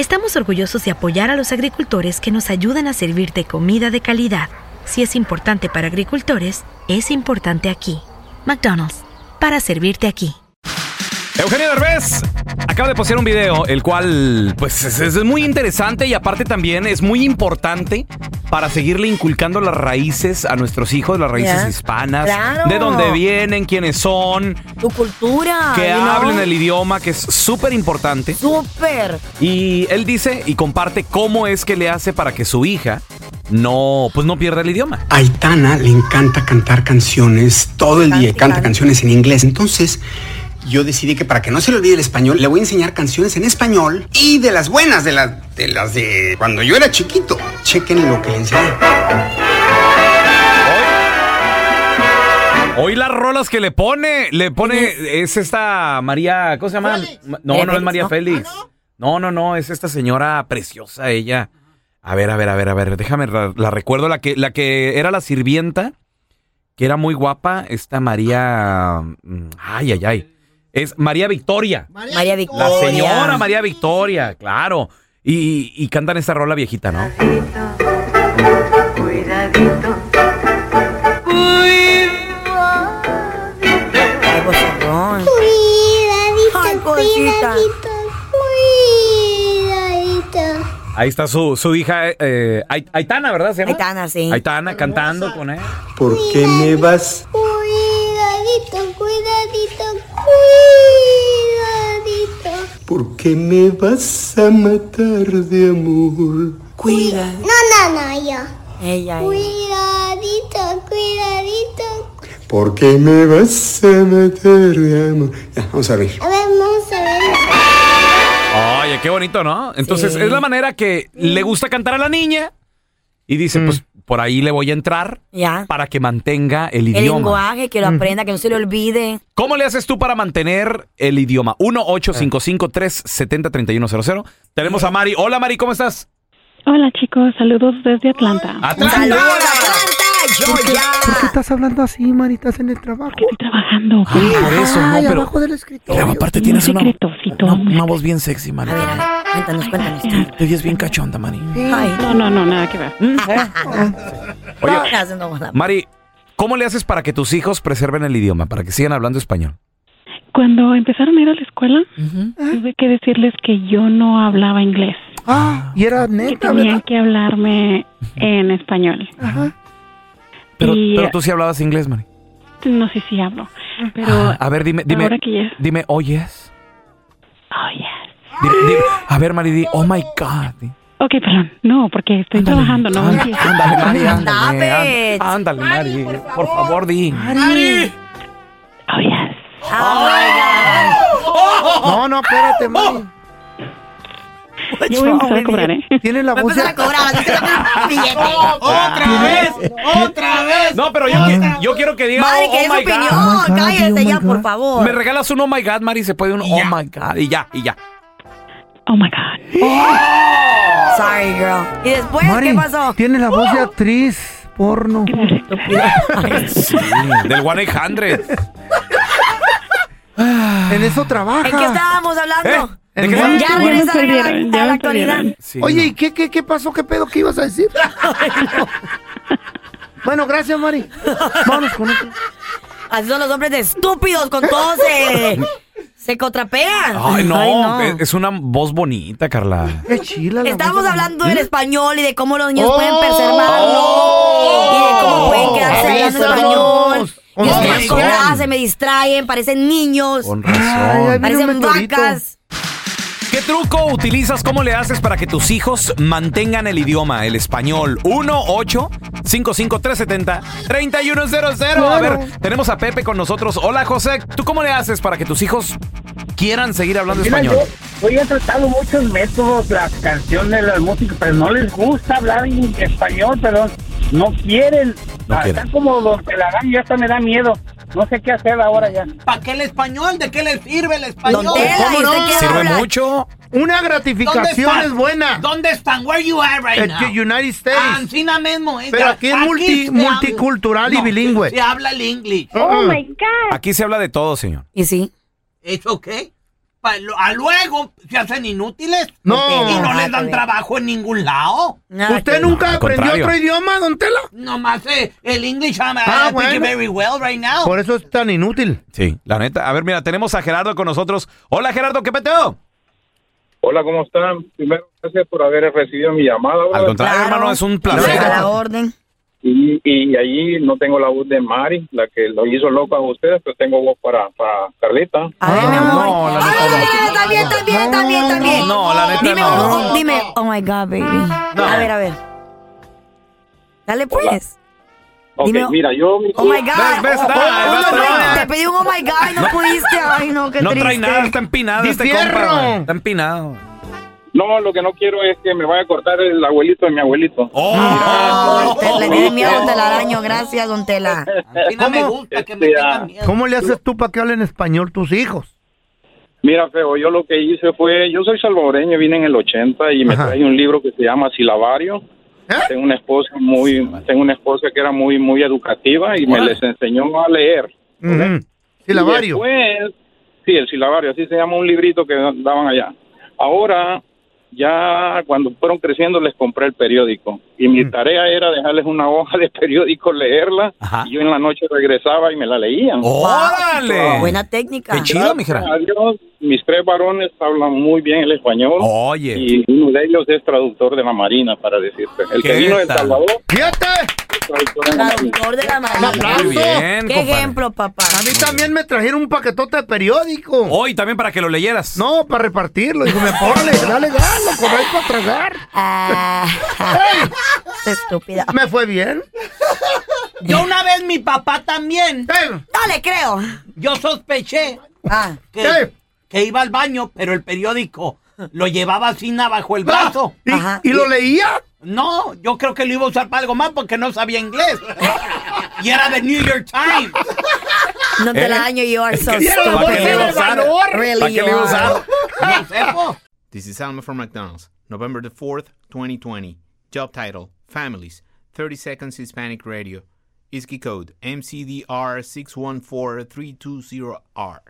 estamos orgullosos de apoyar a los agricultores que nos ayudan a servirte comida de calidad. Si es importante para agricultores, es importante aquí. McDonald's, para servirte aquí. Eugenio Derbez acaba de postear un video, el cual, pues, es, es muy interesante y aparte también es muy importante para seguirle inculcando las raíces a nuestros hijos, las raíces hispanas, Claro. de dónde vienen, quiénes son, Tu cultura. que know. hablen el idioma, que es súper importante. Súper. Y él dice y comparte cómo es que le hace para que su hija no, pues no pierda el idioma. A Aitana le encanta cantar canciones todo el día, canta canciones en inglés. Entonces, yo decidí que para que no se le olvide el español, le voy a enseñar canciones en español y de las buenas, de, las de las de cuando yo era chiquito. Chequen lo que le enseñé. Hoy las rolas que le pone, le pone, es esta María, ¿cómo se llama? Ma- No, no es María Félix. No, no, no, es esta señora preciosa, ella. A ver, a ver, a ver, a ver, déjame, la, la recuerdo, la que, la que era la sirvienta, que era muy guapa, esta María, mm, ay, ay, ay, es María Victoria. María Victoria. La señora María Victoria, claro. Y, y cantan esta rola viejita, ¿no? Cuidadito. Cuidadito, Ay, cosita. cuidadito, cuidadito. Ahí está su, su hija, eh, Ait- Aitana, ¿verdad? ¿Se llama? Aitana, sí. Aitana cantando con él. ¿Por qué me vas? Cuidadito, cuidadito, cuidadito. ¿Por qué me vas a matar de amor? Cuida. No, no, no, yo. Ella. ella. Cuidadito, cuidadito. ¿Por qué me vas a matar de amor? Ya, vamos a ver. A ver, vamos a ver. Oye, qué bonito, ¿no? Entonces, Sí. es la manera que le gusta cantar a la niña. Y dice, pues, por ahí le voy a entrar Ya. para que mantenga el El idioma. lenguaje, que lo aprenda, que no se le olvide. ¿Cómo le haces tú para mantener el idioma? 1-855-370-3100. Tenemos a Mari. Hola, Mari, ¿cómo estás? Hola chicos, saludos desde Atlanta. Atlanta. ¡Saludos, Atlanta! ¡Georgia! estás hablando así, Maritas, en el trabajo? Estoy trabajando. Ah, por eso, no, pero... abajo del escritorio. Pero aparte Un tienes una, secretocito, una, una voz bien sexy, Mari. A ver, a ver, cuéntanos, cuéntanos. Te oyes bien cachonda, Mari. Ay, No, no, no, nada que ver. Oye, no, no, no, no. Mari, ¿cómo le haces para que tus hijos preserven el idioma, para que sigan hablando español? Cuando empezaron a ir a la escuela, tuve que decirles que yo no hablaba inglés, Ah, y era que neta, tenían ¿verdad? que hablarme en español. Ajá. Pero, Y- pero tú sí hablabas inglés, Mari. No sé si hablo, pero A ver, dime, dime, ahora que ya... dime, oh yes. Oh, yes. Dime- dime- a ver, Mari, di, oh my God. Ok, perdón. No, porque estoy trabajando, no Ándale, ándale, Mari, ándale, ándale, Mari, por favor, di. Oh, yes. No, no, espérate, Mari. Yo voy a empezar a cobrar, ¿eh? Tiene la voz... a cobrar, billete. ¡Otra vez! ¡Otra vez! No, pero yo, yo quiero que diga Madre, oh, que es my su opinión. God. Oh my God, Cállate oh my ya, por favor. Me regalas un oh my God, Mari, se puede un oh my God y ya, y ya. Oh my God. Sorry, girl. ¿Y después Mari, qué pasó? tiene la voz de actriz porno. Del 1-800. En eso trabaja. ¿En qué estábamos hablando? ¿Eh? ¿De qué Ya regresa a la, a la actualidad. Sí, Oye, no. ¿y qué, qué, qué pasó? ¿Qué pedo? ¿Qué ibas a decir? bueno, gracias, Mari. Vámonos con esto. Así son los hombres de estúpidos, con todos se, se contrapean. Ay, no, Ay, no. Es, es una voz bonita, Carla. Qué chila la Estamos voz hablando del español y de cómo los niños Oh. pueden preservarlo. Y de cómo pueden quedarse hablando español. Y Con razón. cómo hacen, me distraen, parecen niños, Con Ay, razón. un parecen meteorito. vacas. ¿Qué truco utilizas? ¿Cómo le haces para que tus hijos mantengan el idioma, el español? 1-8-55370-3100. A ver, tenemos a Pepe con nosotros. Hola, José. ¿Tú cómo le haces para que tus hijos quieran seguir hablando Mira, español? yo, yo he tratado muchos métodos, las canciones, la música, pero no les gusta hablar en español, pero no quieren. No Ah, quieren. Están como los que la dan y hasta me da miedo. No sé qué hacer ahora ya. ¿Para qué el español? ¿De qué le sirve el español? ¿Cómo ¿y usted no? ¿Sirve mucho? Una ¿Dónde gratificación es buena. ¿Dónde están? Where you at right En now? the United States. Ancina mismo. Pero aquí es multi- multicultural y bilingüe. Se, se habla el inglés. Oh Mm. my God. Aquí se habla de todo, señor. Y sí. ¿Es ok? A luego se hacen inútiles. No. Y no les dan trabajo en ningún lado. Nada ¿Usted nunca aprendió otro idioma, don Tela? Nomás eh, el English I'm, Ah, bueno. very well right now. Por eso es tan inútil. Sí, la neta. A ver, mira, tenemos a Gerardo con nosotros. Hola, Gerardo, ¿qué peteo? Hola, ¿cómo están? Primero, gracias por haber recibido mi llamada. Al contrario, Claro. hermano, es un A placer. la orden. Y, y ahí no tengo la voz de Mari, la que lo hizo loco a ustedes, pero tengo voz para, para Carlita. A ver, mi Ah, amor. no, la neta no. ay, También, también, también, también. No, la neta Dime, no. oh, dime, oh my God, baby. A ver, a ver. Dale pues. Ok, Dime- mira, yo... mi- Oh my God. Ves, ves, Oh, oh, ves, no, no, te pedí un oh my God y no pudiste. Ay, no, qué No triste. trae nada, está empinado ¡Di este compa. Está empinado. No, lo que no quiero es que me vaya a cortar el abuelito de mi abuelito. ¡Oh! Oh, le tiene miedo don Telaraño. Gracias, don Tela. A mí no me ¿Cómo? gusta que me Este, ah, tengan miedo. ¿Cómo le haces tú para que hablen español tus hijos? Mira, feo, yo lo que hice fue... Yo soy salvadoreño, vine en el 80 y me Ajá. traje un libro que se llama Silabario. ¿Eh? Tengo una esposa muy... Tengo una esposa que era muy, muy educativa y me les enseñó a leer. Ujú. Silabario. Y después, sí, el silabario, así se llama un librito que daban allá. Ahora, ya cuando fueron creciendo, les compré el periódico. Y mi Mm. tarea era dejarles una hoja de periódico, leerla. Ajá. Y yo en la noche regresaba y me la leían. ¡Órale! Buena técnica. Qué chido, mija. Gracias a Dios, mis tres varones hablan muy bien el español. Oye. Y uno de ellos es traductor de la Marina, para decirte. El que ¿Qué vino de El? Salvador ¡Fíjate! De la. Traductor de aplauso. Muy bien, Qué compadre. ejemplo, papá. A mí también me trajeron un paquetote de periódico. Hoy también para que lo leyeras. No, para repartirlo. Dijo, me ponle, dale gana, con ahí para tragar. Ah, estúpida. Me fue bien. Yo una vez mi papá también, Eh, No le creo. yo sospeché Ah, que, que iba al baño, pero el periódico lo llevaba así bajo el brazo. ¿Y, Ajá. y lo leía? No, yo creo que lo iba a usar para algo más porque no sabía inglés. Y era de New York Times. no te la daño, you are so ¿Para qué le iba a stupid. usar? Really, ¿Para qué le iba a usar? No. This is Alma from McDonald's, November the 4th, 2020. Job title Families, 30 Seconds Hispanic Radio. ISKI code MCDR614320R.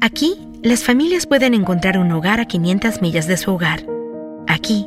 Aquí, las familias pueden encontrar un hogar a 500 millas de su hogar. Aquí,